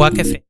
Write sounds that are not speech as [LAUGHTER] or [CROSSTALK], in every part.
Quack FM.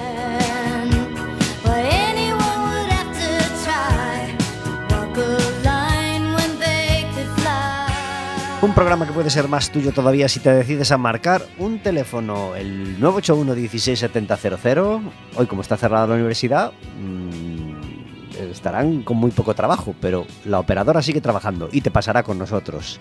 Un programa que puede ser más tuyo todavía si te decides a marcar un teléfono, el 981 16700. Hoy, como está cerrada la universidad, mm, estarán con muy poco trabajo, pero la operadora sigue trabajando y te pasará con nosotros.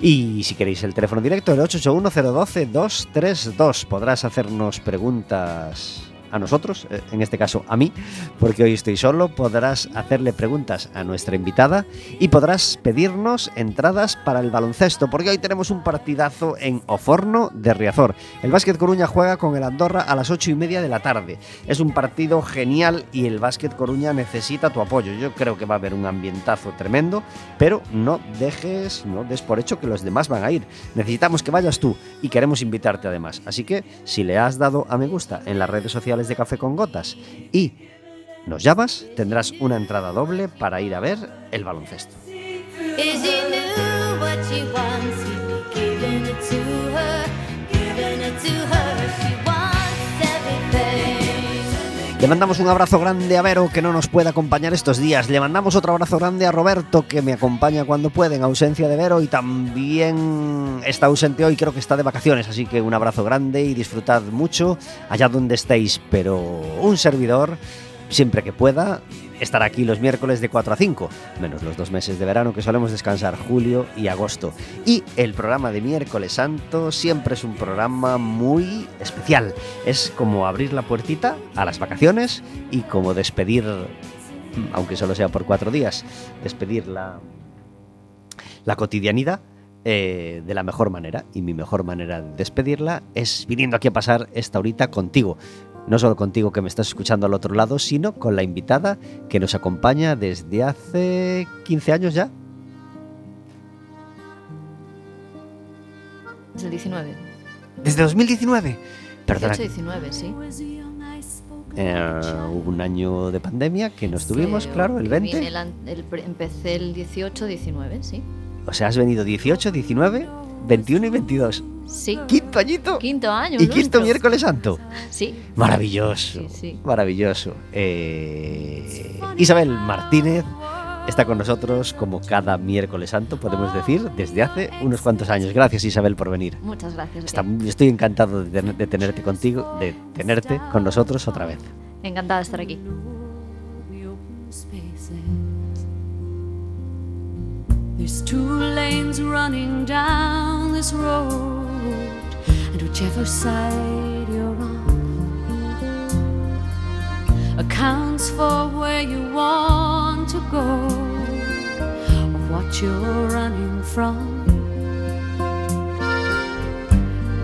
Y si queréis el teléfono directo, el 881-012-232. Podrás hacernos preguntas a nosotros, eh, en este caso a mí, porque hoy estoy solo. Podrás hacerle preguntas a nuestra invitada y podrás pedirnos entradas para el baloncesto, porque hoy tenemos un partidazo en Oforno de Riazor. El Básquet Coruña juega con el Andorra a las ocho y media de la tarde. Es un partido genial y el Básquet Coruña necesita tu apoyo. Yo creo que va a haber un ambientazo tremendo, pero no dejes, no des por hecho que los demás van a ir. Necesitamos que vayas tú y queremos invitarte además. Así que si le has dado a me gusta en las redes sociales de Café con Gotas y nos llamas, tendrás una entrada doble para ir a ver el baloncesto. Le mandamos un abrazo grande a Vero que no nos puede acompañar estos días. Le mandamos otro abrazo grande a Roberto que me acompaña cuando puede en ausencia de Vero y también está ausente hoy, creo que está de vacaciones. Así que un abrazo grande y disfrutad mucho allá donde estéis. Pero un servidor, siempre que pueda, estará aquí los miércoles de 4 a 5, menos los dos meses de verano que solemos descansar, julio y agosto. Y el programa de miércoles santo siempre es un programa muy especial. Es como abrir la puertita a las vacaciones y como despedir, aunque solo sea por cuatro días, despedir la, la cotidianidad eh, de la mejor manera. Y mi mejor manera de despedirla es viniendo aquí a pasar esta horita contigo. No solo contigo que me estás escuchando al otro lado, sino con la invitada que nos acompaña desde hace 15 años ya. Es el 19. Desde 2019. Perdona, 18-19, sí. eh, hubo un año de pandemia que no estuvimos, Fue- claro, el vine 20. el el empecé el 18-19, sí. O sea, has venido 18, 19, 21 y 22. Sí. Quinto añito. Quinto año. Y quinto nuestro. miércoles santo. Sí. Maravilloso. Sí, sí. Maravilloso. Eh, Isabel Martínez está con nosotros como cada miércoles santo, podemos decir, desde hace unos cuantos años. Gracias Isabel por venir. Muchas gracias. Está- estoy encantado de, de tenerte contigo, de tenerte con nosotros otra vez. Encantada de estar aquí. There's two lanes running down this road, and whichever side you're on accounts for where you want to go or what you're running from.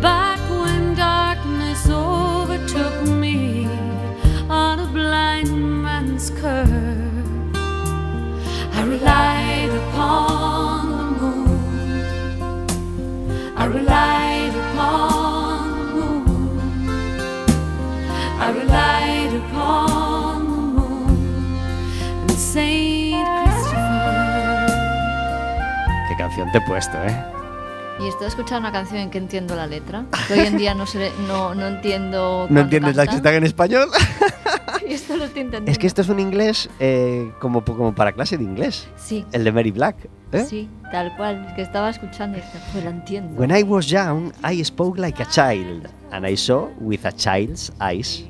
Back when darkness overtook me on a blind man's curve. I upon the moon. I upon the moon. I upon the moon. Qué canción te he puesto, ¿eh? Y estoy escuchando una canción en que entiendo la letra. Hoy en día no, se, no, no entiendo. [LAUGHS] ¿No entiendes la que está en español? [LAUGHS] Y [LAUGHS] esto lo estoy entendiendo. Es que esto es un inglés eh, como, como para clase de inglés. Sí, El de Mary Black. ¿eh? sí, tal cual. Que estaba escuchando y dije, pues la entiendo. When I was young, I spoke like a child, and I saw with a child's eyes.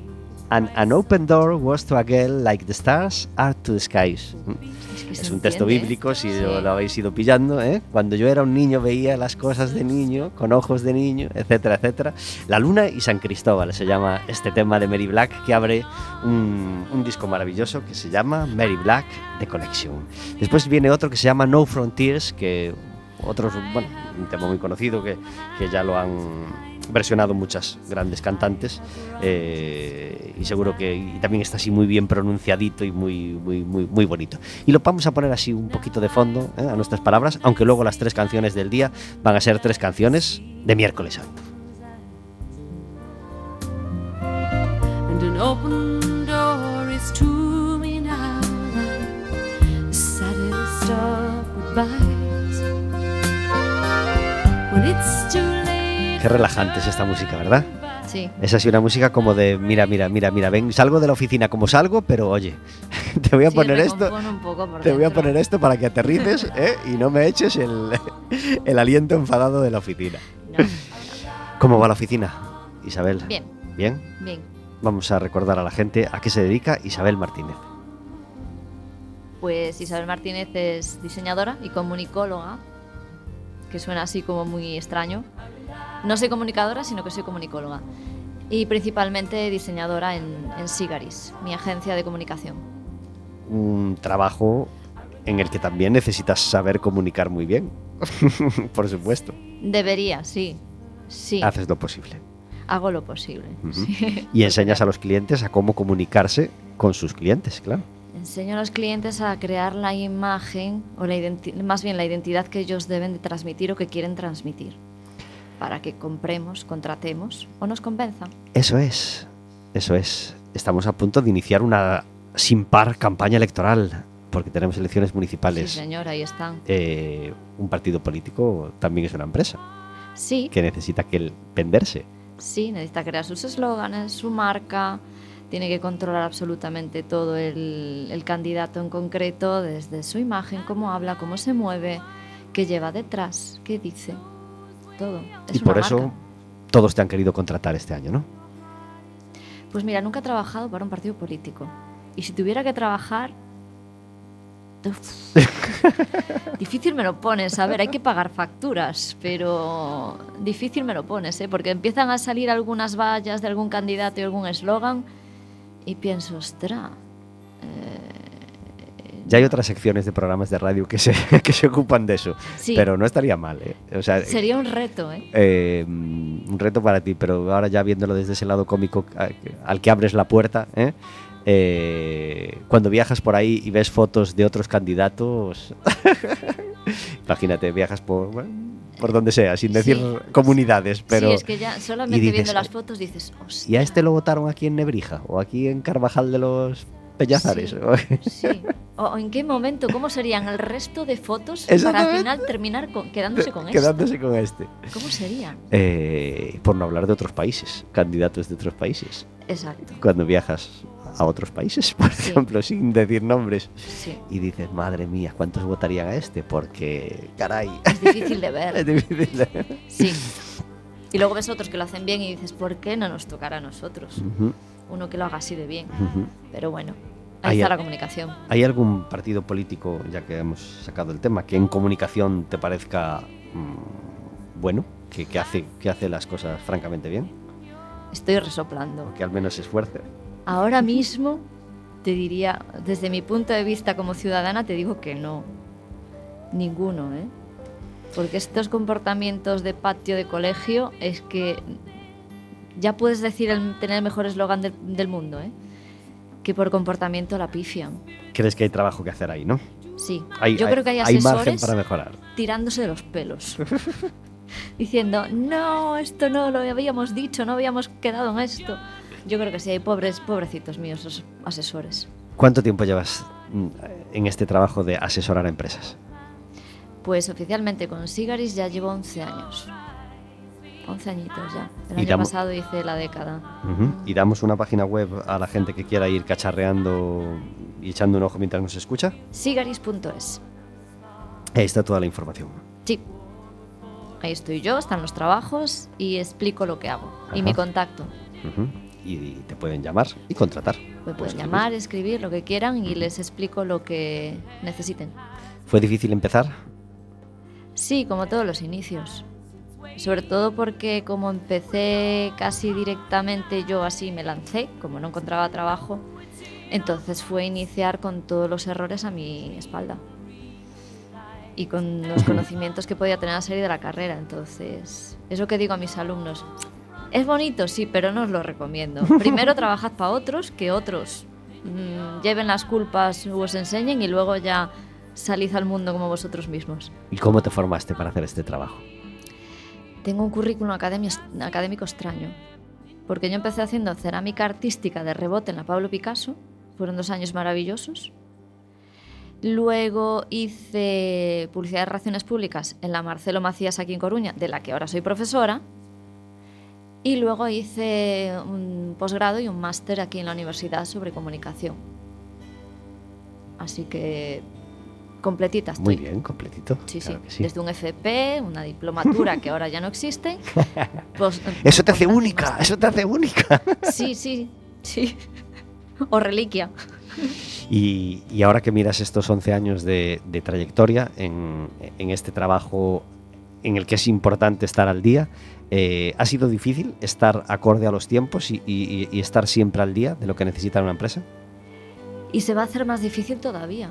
And an open door was to a girl like the stars are to the skies. Es, que Es se un texto ¿eh? bíblico, si Sí. lo, lo habéis ido pillando. ¿eh? Cuando yo era un niño veía las cosas de niño, con ojos de niño, etcétera, etcétera. La Luna y San Cristóbal se llama este tema de Mary Black que abre un, un disco maravilloso que se llama Mary Black The Collection. Después viene otro que se llama No Frontiers, que otros, bueno, un tema muy conocido que, que ya lo han versionado muchas grandes cantantes eh, y seguro que y también está así muy bien pronunciadito y muy, muy, muy, muy bonito. Y lo vamos a poner así un poquito de fondo ¿eh? a nuestras palabras, aunque luego las tres canciones del día van a ser tres canciones de miércoles santo. Qué relajante es esta música, ¿verdad? Sí. Es así una música como de mira, mira, mira, mira, ven, salgo de la oficina como salgo, pero oye, [LAUGHS] te voy a Sí, poner esto. Te voy a poner esto para que aterrices [LAUGHS] ¿eh? y no me eches el, [LAUGHS] el aliento enfadado de la oficina. No, ¿Cómo va la oficina, Isabel? Bien, Bien. bien. Vamos a recordar a la gente a qué se dedica Isabel Martínez. Pues Isabel Martínez es diseñadora y comunicóloga, que suena así como muy extraño. No soy comunicadora, sino que soy comunicóloga. Y principalmente diseñadora en, en Sigaris, mi agencia de comunicación. Un trabajo en el que también necesitas saber comunicar muy bien. [LAUGHS] Por supuesto. Debería, sí. Sí, Haces lo posible. hago lo posible. Sí. [LAUGHS] Y enseñas a los clientes a cómo comunicarse con sus clientes, claro. Enseño a los clientes a crear la imagen, o la más bien la identidad que ellos deben de transmitir o que quieren transmitir, para que compremos, contratemos o nos convenzan. Eso es, eso es. Estamos a punto de iniciar una sin par campaña electoral, porque tenemos elecciones municipales. Sí, señor, ahí están. Eh, un partido político también es una empresa Sí, que necesita que el- venderse. sí, necesita crear sus eslóganes, su marca, tiene que controlar absolutamente todo el, el candidato en concreto, desde su imagen, cómo habla, cómo se mueve, qué lleva detrás, qué dice, todo. Es y por eso todos te han querido contratar este año, ¿no? Pues mira, nunca he trabajado para un partido político. Y si tuviera que trabajar... [LAUGHS] difícil me lo pones, a ver, hay que pagar facturas, pero difícil me lo pones, ¿eh? porque empiezan a salir algunas vallas de algún candidato y algún eslogan y pienso, ostra, Ya hay otras secciones de programas de radio que se, [LAUGHS] que se ocupan de eso, Sí. pero no estaría mal, ¿eh? O sea, sería un reto, ¿eh? eh, un reto para ti, pero ahora ya viéndolo desde ese lado cómico al que abres la puerta, ¿eh? Eh, cuando viajas por ahí y ves fotos de otros candidatos, [LAUGHS] imagínate, viajas por, bueno, por donde sea, sin decir Sí. comunidades, pero... sí, es que ya solamente dices, viendo las fotos dices, hostia. ¿Y a este lo votaron aquí en Nebrija? ¿O aquí en Carvajal de los Peñazares? Sí. Sí. O, o en qué momento, cómo serían el resto de fotos para al final terminar con- quedándose con esto? Quedándose con este. ¿Cómo serían? Eh, por no hablar de otros países, candidatos de otros países. Exacto. Cuando viajas a otros países, [LAUGHS] por Sí. ejemplo, sin decir nombres, Sí. y dices, madre mía, ¿cuántos votarían a este? Porque, caray, Es difícil de [LAUGHS] es ver. difícil. de- Sí. Y luego ves otros que lo hacen bien y dices, ¿por qué no nos tocará a nosotros? Ujú, Uno que lo haga así de bien. Pero bueno, Ahí está la comunicación. ¿Hay algún partido político, ya que hemos sacado el tema, que en comunicación te parezca mm, bueno, que, que hace, que hace las cosas francamente bien? Estoy resoplando. O que al menos se esfuerce. Ahora mismo te diría, desde mi punto de vista como ciudadana, te digo que no. Ninguno, ¿eh? Porque estos comportamientos de patio de colegio es que ya puedes decir el, tener el mejor eslogan del, del mundo, ¿eh? Que por comportamiento la pifian. ¿Crees que hay trabajo que hacer ahí, no? Sí. Hay, Yo creo que hay hay asesores para mejorar. tirándose de los pelos. [LAUGHS] diciendo, no, esto no lo habíamos dicho, no habíamos quedado en esto. Yo creo que sí, hay pobres, pobrecitos míos los asesores. ¿Cuánto tiempo llevas mm, en este trabajo de asesorar a empresas? Pues oficialmente con Sigaris ya llevo 11 años. 11 añitos ya. El Y año damo- pasado hice la década. Ujú. Y damos una página web a la gente que quiera ir cacharreando y echando un ojo mientras nos escucha. Sigaris.es. Ahí está toda la información. Sí. Ahí estoy yo, están los trabajos y explico lo que hago. Y Ajá. mi contacto. Ujú. Y, y te pueden llamar y contratar. Me pueden llamar, escribir, lo que quieran y les explico lo que necesiten. ¿Fue difícil empezar? Sí, como todos los inicios. Sobre todo porque como empecé casi directamente yo así me lancé, como no encontraba trabajo, entonces fue iniciar con todos los errores a mi espalda. Y con los conocimientos que podía tener a salir de la carrera. Entonces, es lo que digo a mis alumnos. Es bonito, sí, pero no os lo recomiendo. [LAUGHS] Primero trabajad para otros, que otros mm, lleven las culpas o os enseñen y luego ya salid al mundo como vosotros mismos. ¿Y cómo te formaste para hacer este trabajo? Tengo un currículum académico extraño, porque yo empecé haciendo cerámica artística de rebote en la Pablo Picasso, fueron dos años maravillosos. Luego hice publicidad de relaciones públicas en la Marcelo Macías aquí en Coruña, de la que ahora soy profesora. Y luego hice un posgrado y un máster aquí en la universidad sobre comunicación. Así que completita estoy. Muy bien, completito. Sí, Claro sí. Desde un FP, una diplomatura que ahora ya no existe. [LAUGHS] pues, Eso te hace pues, única, eso te hace única. [LAUGHS] Sí, sí, sí. O reliquia. Y, y ahora que miras estos 11 años de, de trayectoria en, en este trabajo en el que es importante estar al día, eh, ¿ha sido difícil estar acorde a los tiempos y, y- y estar siempre al día de lo que necesita una empresa? Y se va a hacer más difícil todavía.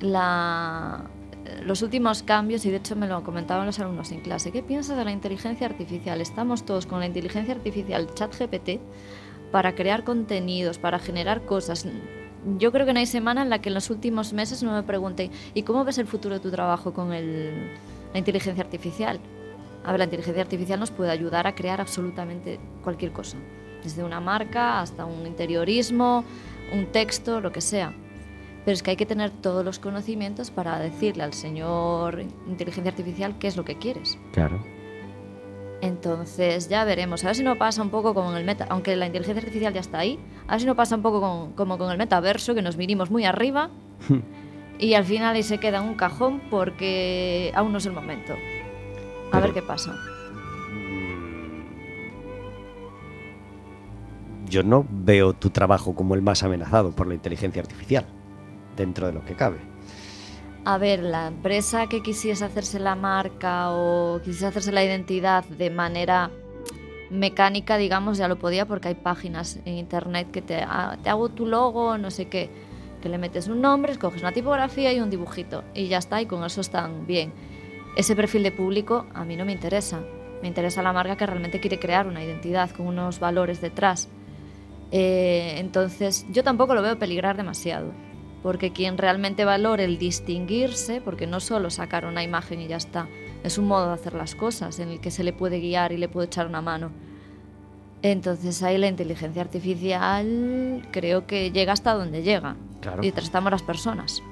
Los últimos cambios, y de hecho me lo comentaban los alumnos en clase, ¿qué piensas de la inteligencia artificial? Estamos todos con la inteligencia artificial ChatGPT para crear contenidos, para generar cosas. Yo creo que no hay semana en la que en los últimos meses no me pregunten, ¿y cómo ves el futuro de tu trabajo con la inteligencia artificial? A ver, la inteligencia artificial nos puede ayudar a crear absolutamente cualquier cosa, desde una marca hasta un interiorismo, un texto, lo que sea. Pero es que hay que tener todos los conocimientos para decirle al señor inteligencia artificial qué es lo que quieres. Claro. Entonces ya veremos. A ver si no pasa un poco como en el meta, aunque la inteligencia artificial ya está ahí. A ver si no pasa un poco con- como con el metaverso, que nos vinimos muy arriba [LAUGHS] y al final ahí se queda en un cajón porque aún no es el momento. A Pero- ver qué pasa. Yo no veo tu trabajo como el más amenazado por la inteligencia artificial, dentro de lo que cabe. A ver, la empresa que quisiese hacerse la marca o quisiese hacerse la identidad de manera mecánica, digamos, ya lo podía porque hay páginas en internet que te, ah, te hago tu logo, no sé qué, que le metes un nombre, escoges una tipografía y un dibujito y ya está, y con eso están bien. Ese perfil de público a mí no me interesa. Me interesa la marca que realmente quiere crear una identidad con unos valores detrás. Eh, entonces, yo tampoco lo veo peligrar demasiado, porque quien realmente valore el distinguirse, porque no solo sacar una imagen y ya está, es un modo de hacer las cosas en el que se le puede guiar y le puede echar una mano. Entonces ahí la inteligencia artificial creo que llega hasta donde llega. Claro. Y detrás estamos las personas.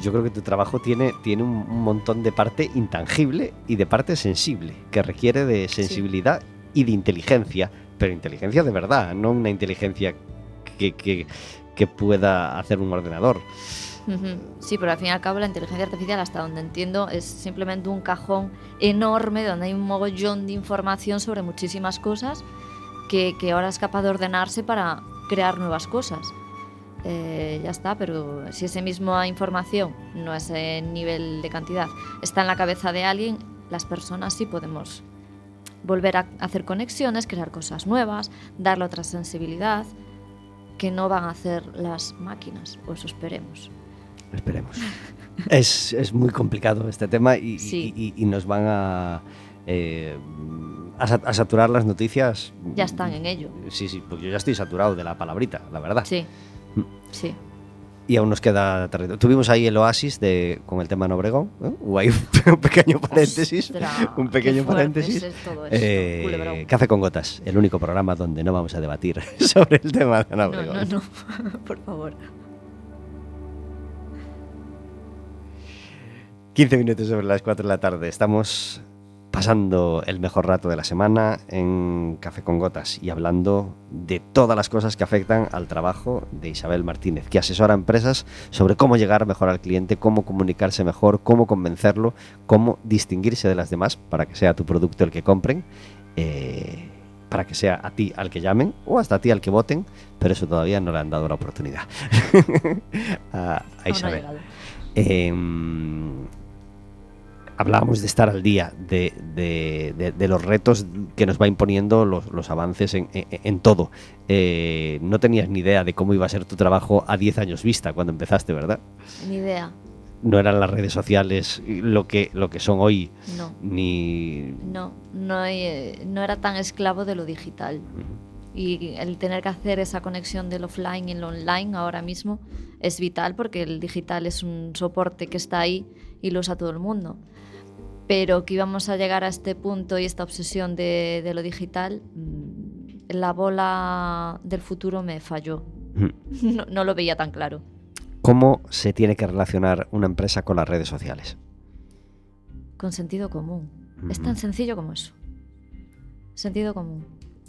Yo creo que tu trabajo tiene, tiene un, un montón de parte intangible y de parte sensible, que requiere de sensibilidad y de inteligencia, pero inteligencia de verdad, no una inteligencia que, que- que pueda hacer un ordenador. Sí, pero al fin y al cabo la inteligencia artificial, hasta donde entiendo, es simplemente un cajón enorme donde hay un mogollón de información sobre muchísimas cosas que, que ahora es capaz de ordenarse para crear nuevas cosas. Eh, ya está, pero si esa misma información, no ese nivel de cantidad, está en la cabeza de alguien, las personas sí podemos volver a hacer conexiones, crear cosas nuevas, darle otra sensibilidad que no van a hacer las máquinas, o eso esperemos. Esperemos. [LAUGHS] es, es muy complicado este tema y, Sí. y- y- y nos van a, eh, a, sa- a saturar las noticias. Ya están en ello. Sí, sí, porque yo ya estoy saturado de la palabrita, la verdad. Sí, sí. Y aún nos queda territorio. Tuvimos ahí el oasis de, con el tema en Obregón. ¿no? Hubo ahí un [LAUGHS] pequeño paréntesis. Ostras, un pequeño paréntesis. es Eh. Café con gotas, el único programa donde no vamos a debatir [LAUGHS] sobre el tema de Ana No, Obregón. no, no, [LAUGHS] por favor. 15 minutos sobre las 4 de la tarde. Estamos pasando el mejor rato de la semana en Café con Gotas y hablando de todas las cosas que afectan al trabajo de Isabel Martínez, que asesora a empresas sobre cómo llegar mejor al cliente, cómo comunicarse mejor, cómo convencerlo, cómo distinguirse de las demás para que sea tu producto el que compren. eh, para que sea a ti al que llamen o hasta a ti al que voten, pero eso todavía no le han dado la oportunidad [LAUGHS] a, Isabel. Hablábamos de estar al día, de, de- de- de los retos que nos va imponiendo los, los avances en, en- en todo. Eh, no tenías ni idea de cómo iba a ser tu trabajo a 10 años vista cuando empezaste, ¿verdad? Ni idea. No eran las redes sociales lo que, lo que son hoy, No. ni... No, no, eh, no era tan esclavo de lo digital. Y el tener que hacer esa conexión del offline y el online ahora mismo es vital porque el digital es un soporte que está ahí y lo usa todo el mundo. Pero que íbamos a llegar a este punto y esta obsesión de, de lo digital, mm, la bola del futuro me falló. [LAUGHS] No, no lo veía tan claro. ¿Cómo se tiene que relacionar una empresa con las redes sociales? Con sentido común. Es tan sencillo como eso. Sentido común.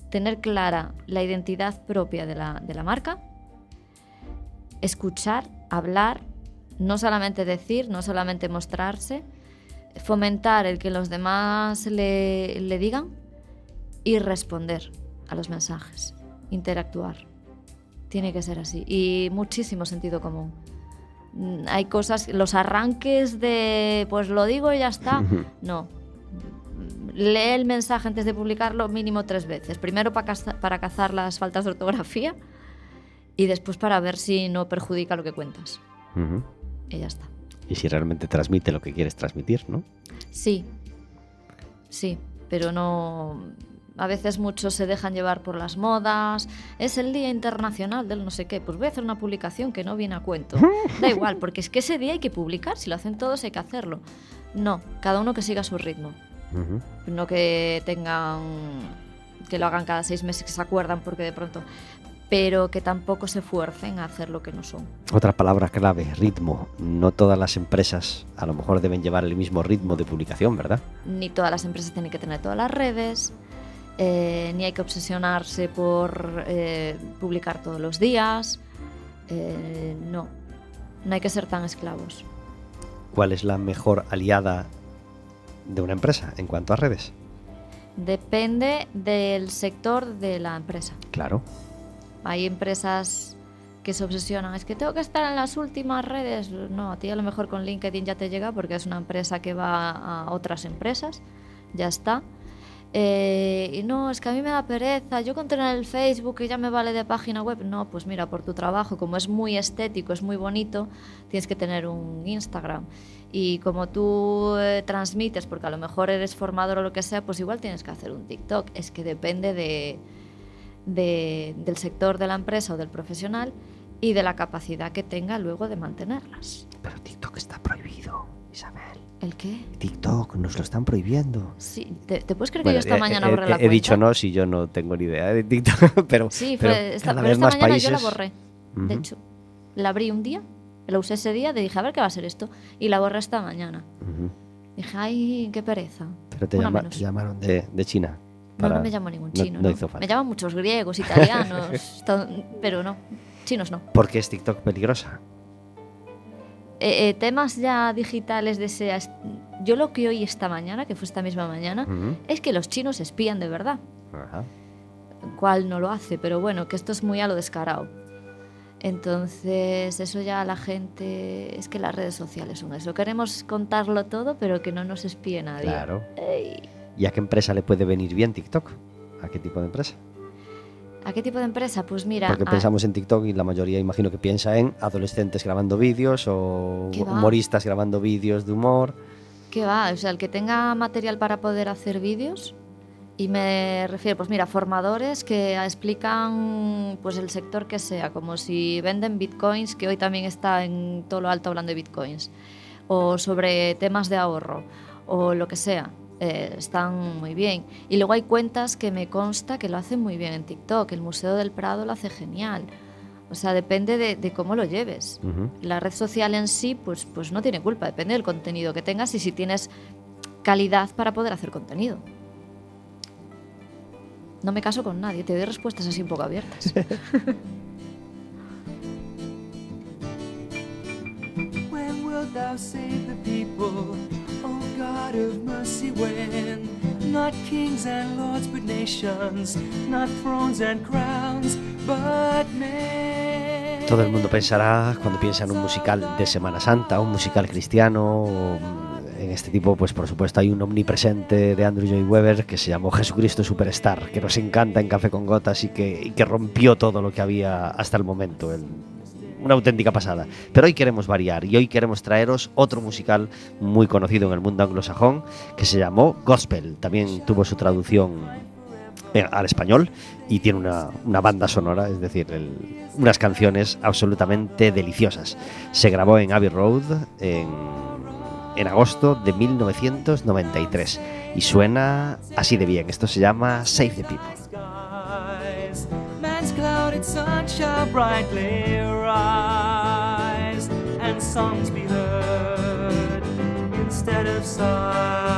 Tener clara la identidad propia de la, de la marca, escuchar, hablar, no solamente decir, no solamente mostrarse, fomentar el que los demás le, le digan y responder a los mensajes, interactuar. Tiene que ser así. Y muchísimo sentido común. Mm, Hay cosas, los arranques de, pues lo digo y ya está. [LAUGHS] No. Lee el mensaje antes de publicarlo mínimo tres veces. Primero para, caza- para cazar las faltas de ortografía y después para ver si no perjudica lo que cuentas. Y ya está. Y si realmente transmite lo que quieres transmitir, ¿no? Sí, sí, pero no... A veces muchos se dejan llevar por las modas. Es el Día Internacional del no sé qué. Pues voy a hacer una publicación que no viene a cuento. [LAUGHS] Da igual, porque es que ese día hay que publicar. Si lo hacen todos hay que hacerlo. No, cada uno que siga su ritmo. No que tengan... que lo hagan cada seis meses, que se acuerdan porque de pronto... Pero que tampoco se fuercen a hacer lo que no son. Otra palabra clave, ritmo. No todas las empresas a lo mejor deben llevar el mismo ritmo de publicación, ¿verdad? ni todas las empresas tienen que tener todas las redes, eh, ni hay que obsesionarse por eh, publicar todos los días. Eh, no, no hay que ser tan esclavos. ¿Cuál es la mejor aliada de una empresa en cuanto a redes? Depende del sector de la empresa. Claro. Hay empresas que se obsesionan, es que tengo que estar en las últimas redes. No, a ti a lo mejor con LinkedIn ya te llega porque es una empresa que va a otras empresas, ya está. Eh, y no, es que a mí me da pereza, yo con tener el Facebook que ya me vale de página web. No, pues mira, por tu trabajo, como es muy estético, es muy bonito, tienes que tener un Instagram. Y como tú eh, transmites, porque a lo mejor eres formador o lo que sea, pues igual tienes que hacer un TikTok. Es que depende de, de- del sector de la empresa o del profesional y de la capacidad que tenga luego de mantenerlas. Pero TikTok está prohibido, Isabel. ¿El qué? TikTok nos lo están prohibiendo. Sí, ¿te, te puedes creer que Bueno, yo esta eh, mañana borré eh, la he cuenta? dicho no si yo no tengo ni idea de TikTok, [LAUGHS] pero, Sí, pero esta, cada pero vez esta más mañana países. yo la borré. De Ujú, hecho, la abrí un día, la usé ese día, te dije, a ver qué va a ser esto. Y la borré esta mañana. ujú. Dije, ay, qué pereza. Pero te, llama- menos. te llamaron de, de China. No, no para- me llamo ningún no- chino. no No, hizo falta. Me llaman muchos griegos, italianos, [LAUGHS] pero no. Chinos no. ¿Por qué es TikTok peligrosa? Eh, eh, temas ya digitales de ese... Yo lo que oí esta mañana, que fue esta misma mañana, Ujú. es que los chinos espían de verdad. Ajá. cual no lo hace, pero bueno, que esto es muy a lo descarado. Entonces, eso ya la gente, es que las redes sociales son eso. Queremos contarlo todo, pero que no nos espíe nadie. Claro. Ey. ¿Y a qué empresa le puede venir bien TikTok? ¿A qué tipo de empresa? ¿A qué tipo de empresa? Pues mira, Porque a- pensamos en TikTok y la mayoría imagino que piensa en adolescentes grabando vídeos o humoristas grabando vídeos de humor. ¿qué va? O sea, el que tenga material para poder hacer vídeos Y me refiero, pues mira, formadores que explican pues el sector que sea, como si venden bitcoins, que hoy también está en todo lo alto hablando de bitcoins, o sobre temas de ahorro, o lo que sea. Eh, están muy bien. Y luego hay cuentas que me consta que lo hacen muy bien en TikTok. El Museo del Prado lo hace genial. O sea, depende de, de cómo lo lleves. La red social en sí, pues, pues no tiene culpa, depende del contenido que tengas y si tienes calidad para poder hacer contenido. No me caso con nadie, te doy respuestas así un poco abiertas. [LAUGHS] God of mercy? When not kings and lords, but nations, not thrones and crowns, but men. Todo el mundo pensará cuando piensa en un musical de Semana Santa, un musical cristiano. mm, En este tipo, pues por supuesto, hay un omnipresente de Andrew Lloyd Webber que se llamó Jesucristo Superstar, que nos encanta en Café con Gotas y que, rompió todo lo que había hasta el momento. el- una auténtica pasada. Pero hoy queremos variar y hoy queremos traeros otro musical muy conocido en el mundo anglosajón que se llamó Gospel. También tuvo su traducción eh, al español y tiene una, una banda sonora, es decir, unas canciones absolutamente deliciosas. Se grabó en Abbey Road en, en agosto de 1993 y suena así de bien. Esto se llama Save the People. Sun shall brightly rise, and songs be heard instead of sighs.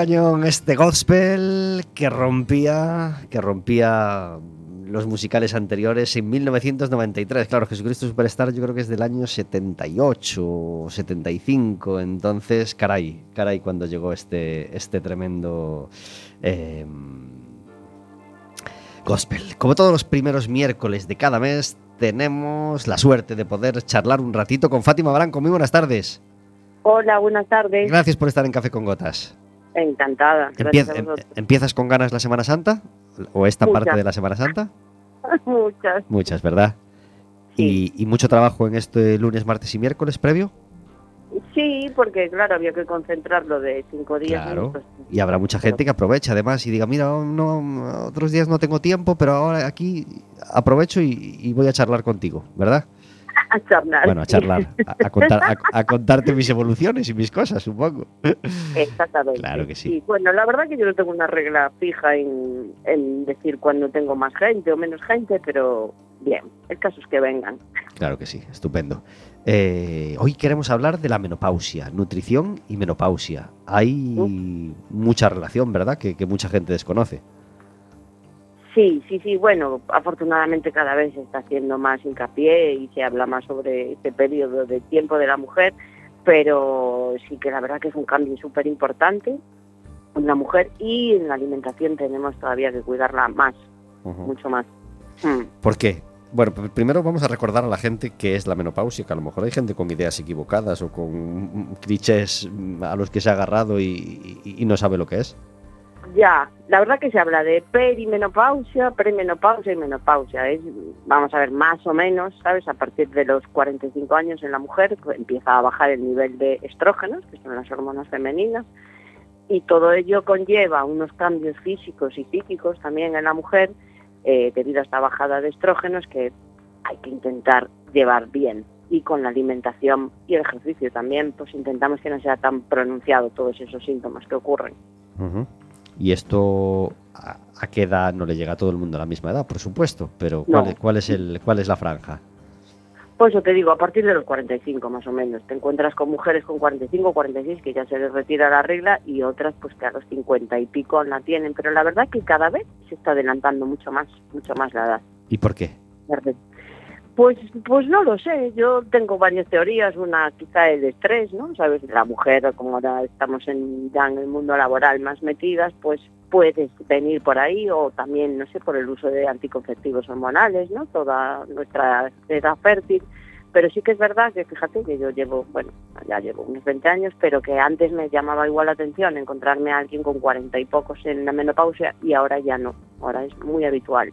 Cañón este gospel que rompía, que rompía los musicales anteriores en 1993. Claro, Jesucristo Superstar yo creo que es del año 78 o 75. Entonces, caray, caray cuando llegó este, este tremendo eh, gospel. Como todos los primeros miércoles de cada mes, tenemos la suerte de poder charlar un ratito con Fátima Branco. Muy buenas tardes. Hola, buenas tardes. Gracias por estar en Café con Gotas. Encantada. Em-. ¿Empiezas con ganas la Semana Santa? ¿O esta Muchas. parte de la Semana Santa? [LAUGHS] Muchas. Muchas, ¿verdad? Sí. Y, y mucho trabajo en este lunes, martes y miércoles previo. Sí, porque claro, había que concentrarlo de cinco días. Claro. pues, Y habrá mucha gente que aproveche además y diga, mira, no, otros días no tengo tiempo, pero ahora aquí aprovecho y, y voy a charlar contigo, ¿verdad? A charlar. Bueno, a charlar, a, a contar, a- a contarte mis evoluciones y mis cosas, supongo. Exactamente. Claro que sí. Y bueno, la verdad que yo no tengo una regla fija en, en decir cuándo tengo más gente o menos gente, pero bien, el caso es que vengan. Claro que sí, estupendo. Eh, hoy queremos hablar de la menopausia, nutrición y menopausia. Hay mucha relación, ¿verdad? Que, que mucha gente desconoce. Sí, sí, sí, bueno, afortunadamente cada vez se está haciendo más hincapié y se habla más sobre este periodo de tiempo de la mujer, pero sí que la verdad que es un cambio súper importante en la mujer y en la alimentación tenemos todavía que cuidarla más, mucho más. Mm. ¿Por qué? Bueno, pr- primero vamos a recordar a la gente qué es la menopausia, que a lo mejor hay gente con ideas equivocadas o con mm, clichés mm, a los que se ha agarrado y, y- y no sabe lo que es. Ya, la verdad que se habla de perimenopausia, premenopausia y menopausia. Es, vamos a ver, más o menos, ¿sabes? A partir de los 45 años en la mujer pues, empieza a bajar el nivel de estrógenos, que son las hormonas femeninas, y todo ello conlleva unos cambios físicos y psíquicos también en la mujer eh, debido a esta bajada de estrógenos que hay que intentar llevar bien. Y con la alimentación y el ejercicio también, pues intentamos que no sea tan pronunciado todos esos síntomas que ocurren. Ujú. Y esto a, a qué edad no le llega a todo el mundo a la misma edad, por supuesto, pero ¿cuál, No. es, cuál es el, cuál es la franja? Pues eso te digo, a partir de los 45 más o menos. Te encuentras con mujeres con 45, 46 que ya se les retira la regla y otras pues que a los 50 y pico la tienen. Pero la verdad que cada vez se está adelantando mucho más, mucho más la edad. ¿Y por qué? Pues, pues no lo sé, yo tengo varias teorías, una quizá el estrés, ¿no? Sabes, la mujer, como ahora estamos en, ya en el mundo laboral más metidas, pues puede venir por ahí o también, no sé, por el uso de anticonceptivos hormonales, ¿no? Toda nuestra edad fértil. Pero sí que es verdad que fíjate que yo llevo, bueno, ya llevo unos 20 años, pero que antes me llamaba igual la atención encontrarme a alguien con 40 y pocos en la menopausia y ahora ya no, ahora es muy habitual.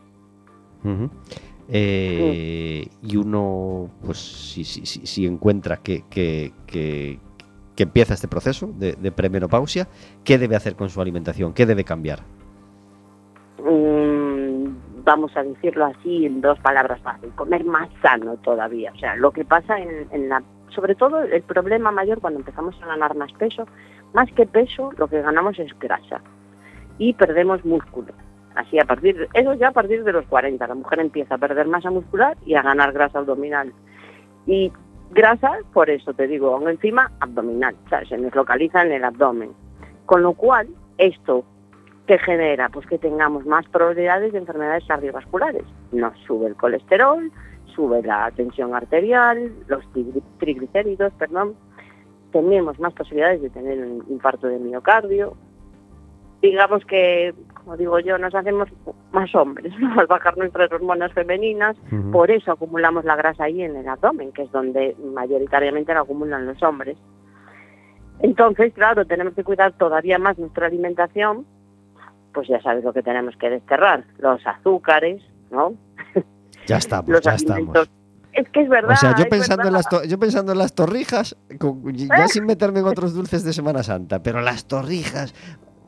Eh, Y uno, pues, si, si, si, encuentra que, que, empieza este proceso de, premenopausia, ¿qué debe hacer con su alimentación? ¿Qué debe cambiar? mm, vamos a decirlo así en dos palabras fáciles, comer más sano todavía. O sea, lo que pasa en, en la... Sobre todo el problema mayor cuando empezamos a ganar más peso, más que peso, lo que ganamos es grasa y perdemos músculo. Así a partir eso ya a partir de los 40, la mujer empieza a perder masa muscular y a ganar grasa abdominal. Y grasa, por eso te digo, encima abdominal, o sea, se nos localiza en el abdomen. Con lo cual, esto que genera pues que tengamos más probabilidades de enfermedades cardiovasculares. Nos sube el colesterol, sube la tensión arterial, los trigli- triglicéridos, perdón. Tenemos más posibilidades de tener un infarto de miocardio. Digamos que, como digo yo, nos hacemos más hombres, ¿no? al bajar nuestras hormonas femeninas. Por eso acumulamos la grasa ahí en el abdomen, que es donde mayoritariamente la acumulan los hombres. Entonces, claro, tenemos que cuidar todavía más nuestra alimentación, pues ya sabes lo que tenemos que desterrar, los azúcares, ¿no? Ya estamos, los ya estamos. alimentos. Es que es verdad. O sea, yo pensando, en las yo pensando en las torrijas, con- ya [LAUGHS] sin meterme en otros dulces de Semana Santa, pero las torrijas,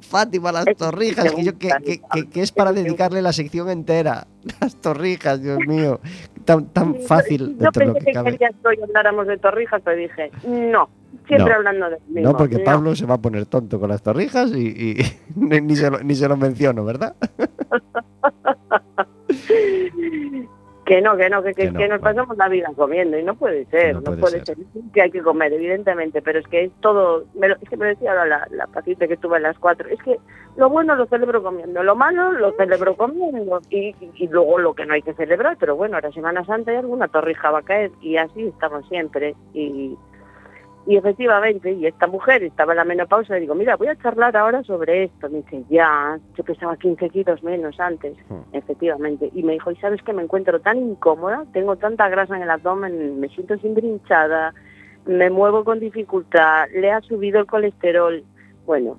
Fátima, las torrijas, que, yo, que, que- que- que es para dedicarle la sección entera. [LAUGHS] Las torrijas, Dios mío, tan, tan fácil Yo de lo pensé que que cabe. querías que hoy habláramos de torrijas, pero dije, no, siempre No. hablando de mismo. No, porque no. Pablo se va a poner tonto con las torrijas y, y [LAUGHS] ni, ni se lo, ni se lo menciono, ¿verdad? [LAUGHS] Que no, que no, que, que, Que no, que nos bueno. pasamos la vida comiendo y no puede ser, No no, puede puede, ser. que hay que comer, evidentemente, pero es que es todo, me lo- es que me decía ahora la, la paciente que estuve a las cuatro, es que lo bueno lo celebro comiendo, lo malo lo celebro comiendo y, y, y luego lo que no hay que celebrar, pero bueno, ahora Semana Santa y alguna torrija va a caer y así estamos siempre y, y efectivamente, y esta mujer estaba en la menopausa y digo, mira, voy a charlar ahora sobre esto, me dice, ya, yo pesaba 15 kilos menos antes Hmm. efectivamente. Y me dijo, ¿y sabes que me encuentro tan incómoda? Tengo tanta grasa en el abdomen, me siento siempre hinchada, me muevo con dificultad, le ha subido el colesterol. Bueno,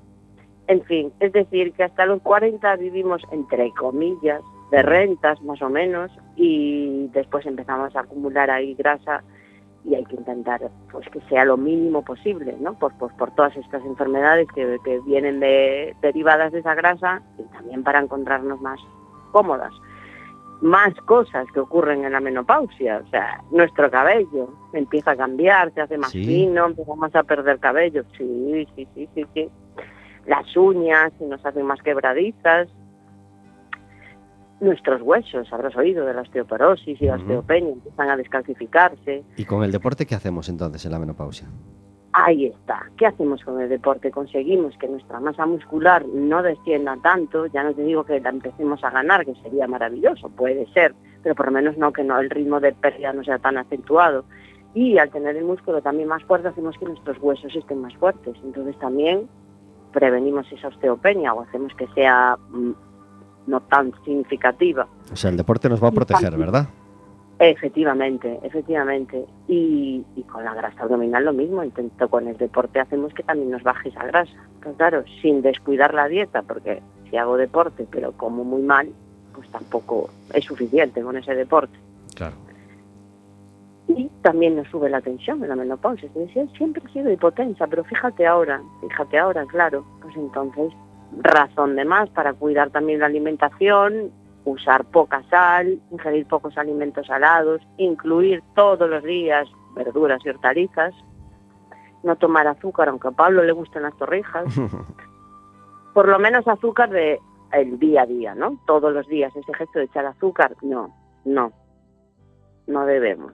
en fin, es decir, que hasta los 40 vivimos, entre comillas, de rentas más o menos, y después empezamos a acumular ahí grasa y hay que intentar pues que sea lo mínimo posible, ¿no? Por, por, por todas estas enfermedades que, que vienen de, derivadas de esa grasa y también para encontrarnos más cómodas. más cosas que ocurren en la menopausia. O sea, nuestro cabello empieza a cambiar, se hace más Sí. fino, empezamos a perder cabello. Sí, sí, sí, sí, sí. Las uñas se nos hacen más quebradizas. Nuestros huesos, habrás oído de la osteoporosis y la Ujú. osteopenia, empiezan a descalcificarse. ¿Y con el deporte qué hacemos entonces en la menopausia? Ahí está. ¿Qué hacemos con el deporte? Conseguimos que nuestra masa muscular no descienda tanto. Ya no te digo que la empecemos a ganar, que sería maravilloso, puede ser, pero por lo menos no que no el ritmo de pérdida no sea tan acentuado. Y al tener el músculo también más fuerte, hacemos que nuestros huesos estén más fuertes. Entonces también prevenimos esa osteopenia o hacemos que sea mm, no tan significativa. O sea, el deporte nos va a proteger, ¿verdad? Efectivamente, efectivamente. Y, y con la grasa abdominal lo mismo. Intento con el deporte hacemos que también nos baje esa grasa. Pero claro, sin descuidar la dieta, porque si hago deporte pero como muy mal, pues tampoco es suficiente con ese deporte. Claro. Y también nos sube la tensión en la menopausia. Siempre he sido hipotensa, pero fíjate ahora, fíjate ahora, claro. Pues entonces, razón de más para cuidar también la alimentación, usar poca sal, ingerir pocos alimentos salados, incluir todos los días verduras y hortalizas, no tomar azúcar, aunque a Pablo le gusten las torrijas, [LAUGHS] por lo menos azúcar de el día a día, ¿no? Todos los días, ese gesto de echar azúcar, no, no, no debemos.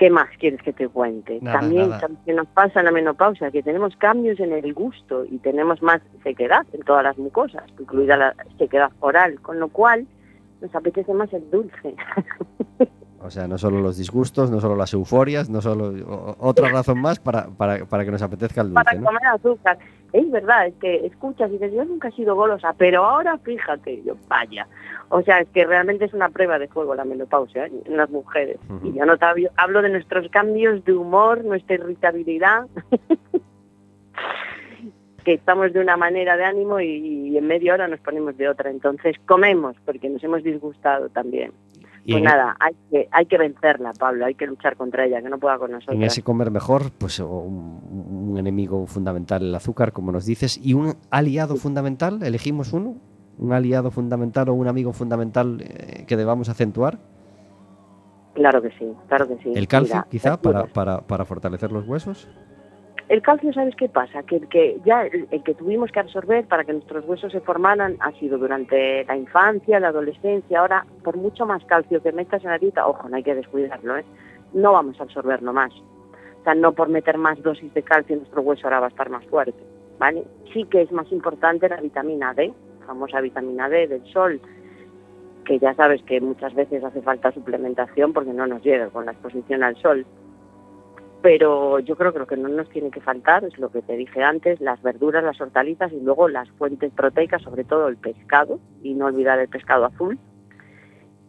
¿Qué más quieres que te cuente? Nada, También nada. ¿sabes qué nos pasa en la menopausia, que tenemos cambios en el gusto y tenemos más sequedad en todas las mucosas, incluida la sequedad oral, con lo cual nos apetece más el dulce. [LAUGHS] O sea, no solo los disgustos, no solo las euforias, no solo otra razón más para, para, para que nos apetezca el para dulce, ¿no? comer azúcar. Es verdad, es que escuchas y dices, yo nunca he sido golosa, pero ahora fíjate, yo vaya. O sea, es que realmente es una prueba de fuego la menopausia ¿eh? en las mujeres. Y yo no te hablo, hablo de nuestros cambios de humor, nuestra irritabilidad, [LAUGHS] que estamos de una manera de ánimo y, y en media hora nos ponemos de otra. Entonces comemos porque nos hemos disgustado también. Y Pues en, nada, hay que, hay que vencerla, Pablo, hay que luchar contra ella, que no pueda con nosotros. en ese comer mejor, pues un, un enemigo fundamental el azúcar, como nos dices, y un aliado fundamental, elegimos uno, un aliado fundamental o un amigo fundamental eh, que debamos acentuar. Claro que sí, claro que sí. El calcio, Mira, quizá, para, para, para fortalecer los huesos. El calcio, ¿sabes qué pasa? Que que ya el, que tuvimos que absorber para que nuestros huesos se formaran ha sido durante la infancia, la adolescencia. Ahora, por mucho más calcio que metas en la dieta, ojo, no hay que descuidarlo, ¿eh? No vamos a absorberlo más. O sea, no por meter más dosis de calcio nuestro hueso ahora va a estar más fuerte, ¿vale? Sí que es más importante la vitamina D, famosa vitamina D del sol, que ya sabes que muchas veces hace falta suplementación porque no nos llega con la exposición al sol. Pero yo creo que lo que no nos tiene que faltar es lo que te dije antes, las verduras, las hortalizas y luego las fuentes proteicas, sobre todo el pescado, y no olvidar el pescado azul.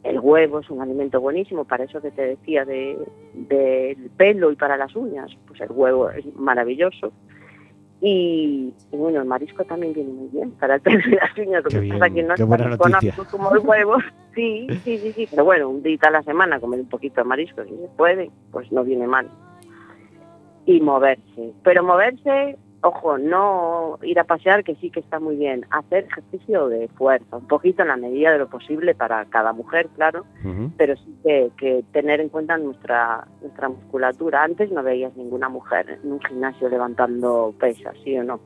El huevo es un alimento buenísimo, para eso que te decía de- del pelo y para las uñas, pues el huevo es maravilloso. Y, y bueno, el marisco también viene muy bien para el pelo y las uñas, lo que pasa que no es tan como el huevo. [LAUGHS] Sí, sí, sí, sí, pero bueno, un día a la semana comer un poquito de marisco, si se puede, pues no viene mal y moverse. Pero moverse, ojo, no ir a pasear, que sí que está muy bien. Hacer ejercicio de fuerza, un poquito en la medida de lo posible para cada mujer, claro, pero sí que, que tener en cuenta nuestra, nuestra musculatura. Antes no veías ninguna mujer en un gimnasio levantando pesas, ¿sí o no?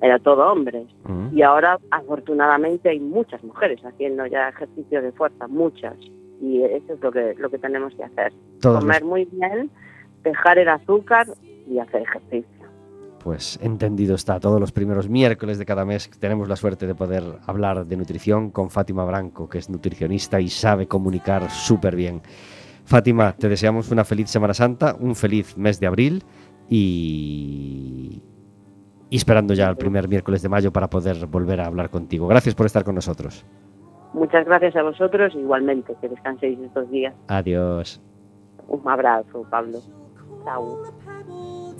Era todo hombres. Y ahora, afortunadamente, hay muchas mujeres haciendo ya ejercicio de fuerza, muchas. Y eso es lo que, lo que tenemos que hacer Todos los- comer muy bien, dejar el azúcar y hacer ejercicio. Pues entendido está. Todos los primeros miércoles de cada mes tenemos la suerte de poder hablar de nutrición con Fátima Branco, que es nutricionista y sabe comunicar súper bien. Fátima, te deseamos una feliz Semana Santa, un feliz mes de abril y, y esperando ya el primer miércoles de mayo para poder volver a hablar contigo. Gracias por estar con nosotros. Muchas gracias a vosotros, igualmente, que descanséis estos días. Adiós. Un abrazo, Pablo. Chao.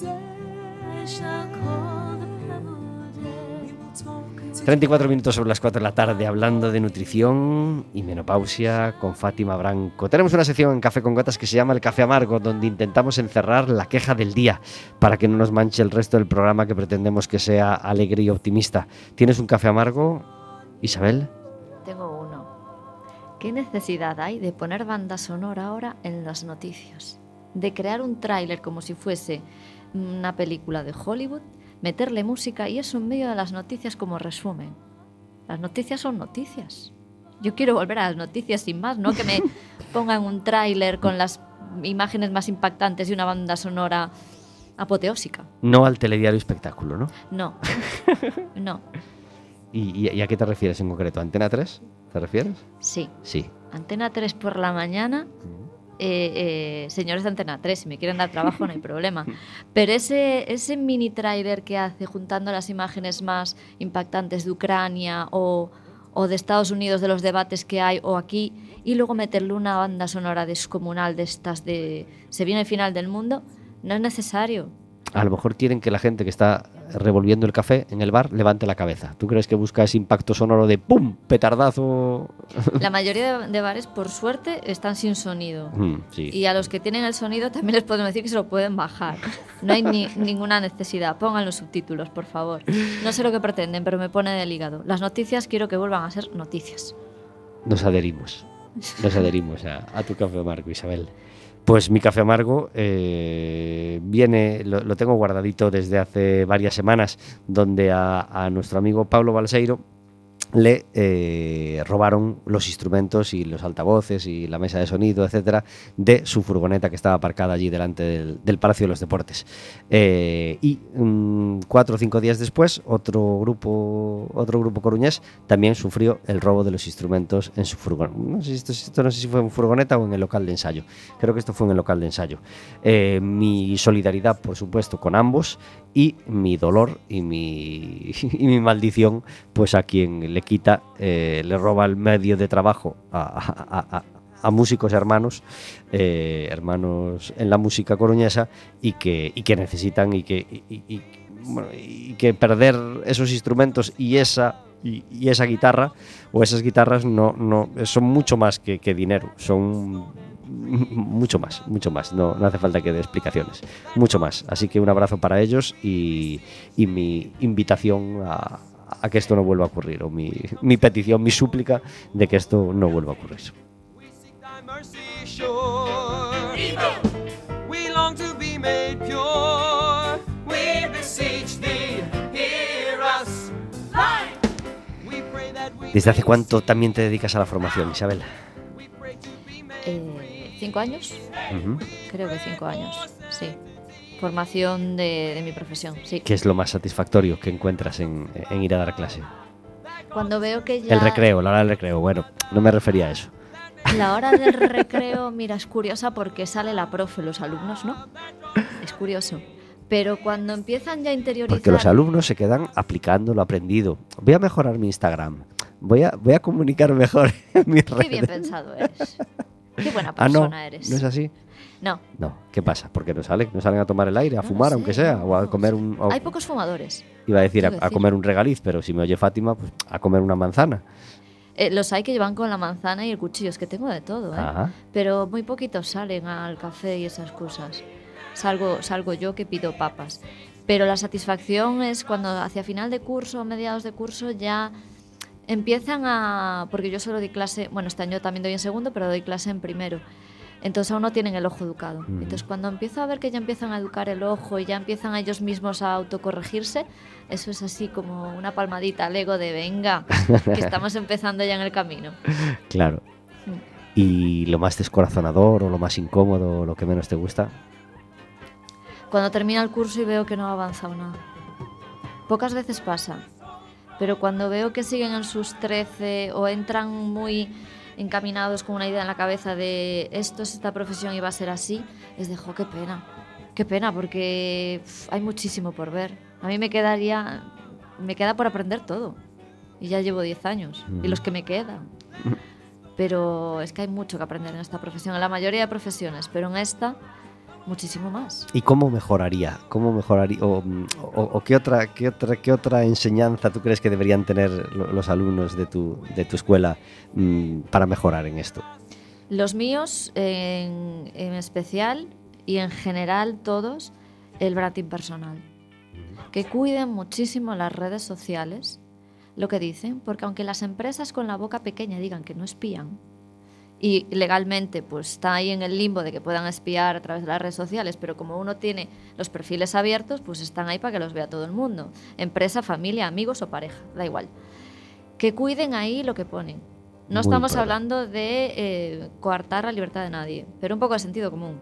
I shall call the pebble day. 34 minutos sobre las 4 de la tarde hablando de nutrición y menopausia con Fátima Branco. Tenemos una sección en Café con Gotas que se llama El Café Amargo, donde intentamos encerrar la queja del día para que no nos manche el resto del programa que pretendemos que sea alegre y optimista. ¿Tienes un café amargo, Isabel? Tengo uno. ¿Qué necesidad hay de poner banda sonora ahora en las noticias? De crear un tráiler como si fuese una película de Hollywood, meterle música y eso en medio de las noticias como resumen. Las noticias son noticias. Yo quiero volver a las noticias sin más, no que me [LAUGHS] pongan un tráiler con las imágenes más impactantes y una banda sonora apoteósica. No al telediario espectáculo, ¿no? No, [LAUGHS] no, ¿Y, a qué te refieres en concreto? ¿Antena 3? ¿Te refieres? sí. Sí. Antena 3 por la mañana. Eh, eh, señores de Antena 3, si me quieren dar trabajo no hay problema. Pero ese, ese mini trailer que hace juntando las imágenes más impactantes de Ucrania o, o de Estados Unidos, de los debates que hay, o aquí, y luego meterle una banda sonora descomunal de estas de Se viene el final del mundo, no es necesario. A lo mejor quieren que la gente que está revolviendo el café en el bar levante la cabeza. ¿Tú crees que busca ese impacto sonoro de ¡pum! petardazo? La mayoría de, de bares, por suerte, están sin sonido. Mm, sí. Y a los que tienen el sonido también les podemos decir que se lo pueden bajar. No hay ni- [LAUGHS] ninguna necesidad. Pongan los subtítulos, por favor. No sé lo que pretenden, pero me pone del hígado. Las noticias quiero que vuelvan a ser noticias. Nos adherimos. Nos adherimos a, a tu café amargo, Isabel. Pues mi café amargo eh, viene, lo, tengo guardadito desde hace varias semanas, donde a, a nuestro amigo Pablo Balseiro le eh, robaron los instrumentos y los altavoces y la mesa de sonido, etcétera, de su furgoneta que estaba aparcada allí delante del, Palacio de los Deportes. Eh, y mm, cuatro o cinco días después, otro grupo, otro grupo coruñés también sufrió el robo de los instrumentos en su furgoneta. No sé si esto, esto no sé si fue en furgoneta o en el local de ensayo. Creo que esto fue en el local de ensayo. Eh, mi solidaridad, por supuesto, con ambos y mi dolor y mi, [LAUGHS] y mi maldición, pues a quien le quita, eh, le roba el medio de trabajo a, músicos hermanos, eh, hermanos en la música coruñesa y que, necesitan y que, perder esos instrumentos y esa y esa guitarra o esas guitarras no, no son mucho más que, que dinero, son [LAUGHS] mucho más, mucho más. No, no hace falta que dé explicaciones, mucho más. Así que un abrazo para ellos y, y mi invitación a, a que esto no vuelva a ocurrir, o mi, mi petición, mi súplica de que esto no vuelva a ocurrir. ¿Desde hace cuánto también te dedicas a la formación, Isabel? ¿Cinco años? Ujú. Creo que cinco años, sí. Formación de, de mi profesión, sí. ¿Qué es lo más satisfactorio que encuentras en, en ir a dar clase? Cuando veo que ya... El recreo, la hora del recreo. Bueno, no me refería a eso. La hora del [LAUGHS] recreo, mira, es curiosa porque sale la profe, los alumnos no. Es curioso. Pero cuando empiezan ya a interiorizar... Porque los alumnos se quedan aplicando lo aprendido. Voy a mejorar mi Instagram. Voy a, voy a comunicar mejor [LAUGHS] en mis Qué redes. bien pensado eres. Qué buena Ah, no, persona eres. no es así. No, No, ¿qué pasa? Porque no salen, no salen a tomar el aire, a No fumar, sé, aunque sea, no, o a comer un. hay pocos fumadores. iba a decir, a, comer un regaliz, pero si me oye Fátima, pues a comer una manzana. Eh, los hay que llevan con la manzana y el cuchillo, es que tengo de todo, ¿eh? Ajá. Pero muy poquitos salen al café y esas cosas. Salgo, salgo yo que pido papas. Pero la satisfacción es cuando hacia final de curso, mediados de curso, ya empiezan a... Porque yo solo doy clase, bueno, este año también doy en segundo, pero doy clase en primero. Entonces aún no tienen el ojo educado. Ujú. Entonces cuando empiezo a ver que ya empiezan a educar el ojo y ya empiezan ellos mismos a autocorregirse, eso es así como una palmadita al ego de venga, que [LAUGHS] estamos empezando ya en el camino. Claro. Mm. Y lo más descorazonador o lo más incómodo o lo que menos te gusta. Cuando termina el curso y veo que no ha avanzado nada. Pocas veces pasa, pero cuando veo que siguen en sus 13 o entran muy encaminados con una idea en la cabeza de esto es esta profesión y va a ser así, les dejo qué pena. Qué pena, porque uf, hay muchísimo por ver. A mí me quedaría, me queda por aprender todo. Y ya llevo 10 años, y los que me quedan. [LAUGHS] Pero es que hay mucho que aprender en esta profesión, en la mayoría de profesiones, pero en esta, muchísimo más. ¿Y cómo mejoraría? ¿Cómo mejoraría? O, mm, o- o qué, otra, qué, otra, qué otra enseñanza tú crees que deberían tener lo- los alumnos de tu, de tu escuela mm, para mejorar en esto? Los míos, en, en especial y en general todos, el branding personal. Que cuiden muchísimo las redes sociales, lo que dicen, porque aunque las empresas con la boca pequeña digan que no espían, y legalmente pues está ahí en el limbo de que puedan espiar a través de las redes sociales, pero como uno tiene los perfiles abiertos, pues están ahí para que los vea todo el mundo. Empresa, familia, amigos o pareja, da igual. Que cuiden ahí lo que ponen. No Muy estamos hablando de eh, coartar la libertad de nadie, pero un poco de sentido común.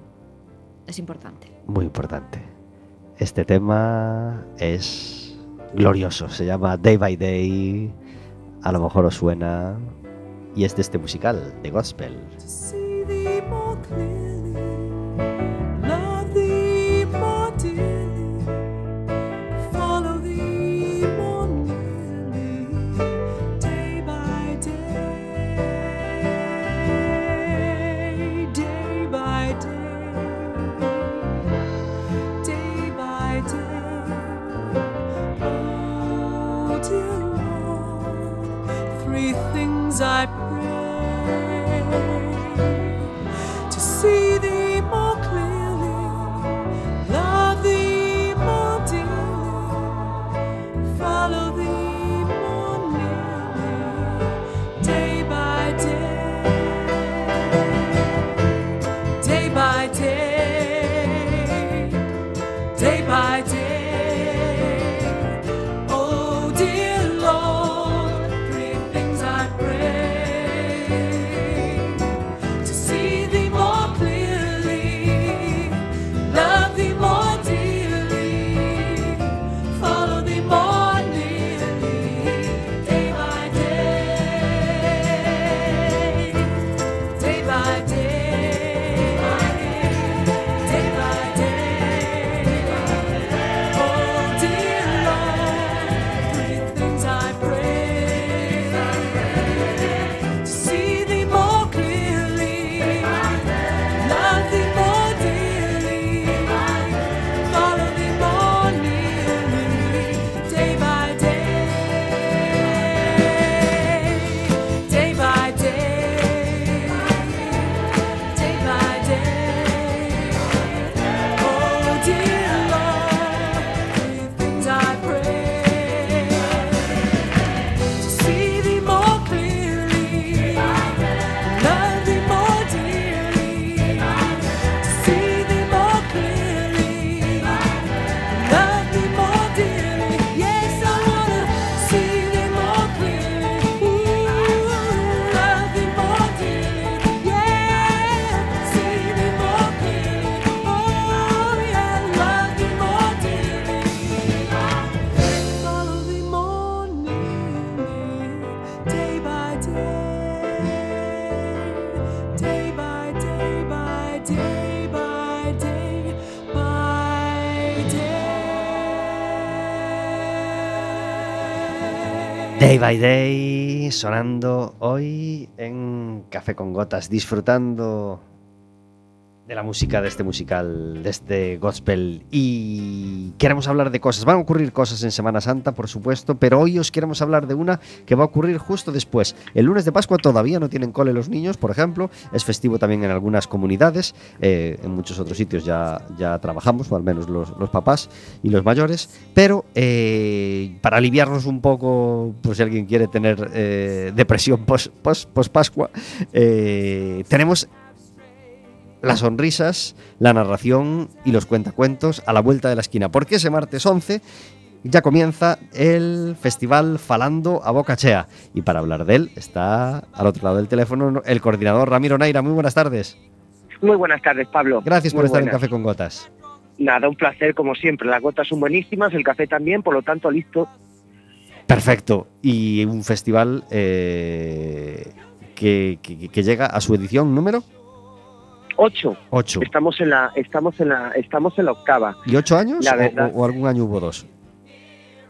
Es importante. Muy importante. Este tema es glorioso, se llama Day by Day. A lo mejor os suena. Y es de este musical, de Gospel. Day by Day, sonando hoy en Café con Gotas, disfrutando de la música de este musical, de este gospel. Y queremos hablar de cosas. Van a ocurrir cosas en Semana Santa, por supuesto, pero hoy os queremos hablar de una que va a ocurrir justo después. El lunes de Pascua todavía no tienen cole los niños, por ejemplo. Es festivo también en algunas comunidades. eh, en muchos otros sitios ya, ya trabajamos, o al menos los, los papás y los mayores. Pero eh, para aliviarnos un poco, por si alguien quiere tener eh, depresión post, post, Pascua, tenemos las sonrisas, la narración y los cuentacuentos a la vuelta de la esquina. Porque ese martes 11 ya comienza el festival Falando a Boca Chea. Y para hablar de él está al otro lado del teléfono el coordinador Ramiro Naira. Muy buenas tardes. Muy buenas tardes, Pablo. Gracias por Muy estar buenas. en Café con Gotas. Nada, un placer como siempre. Las gotas son buenísimas, el café también, por lo tanto, listo. Perfecto. Y un festival eh, que, que- que llega a su edición número Ocho. 8. Estamos en la, estamos en la, estamos en la octava. ¿Y 8 años La o- verdad. o, o algún año hubo dos?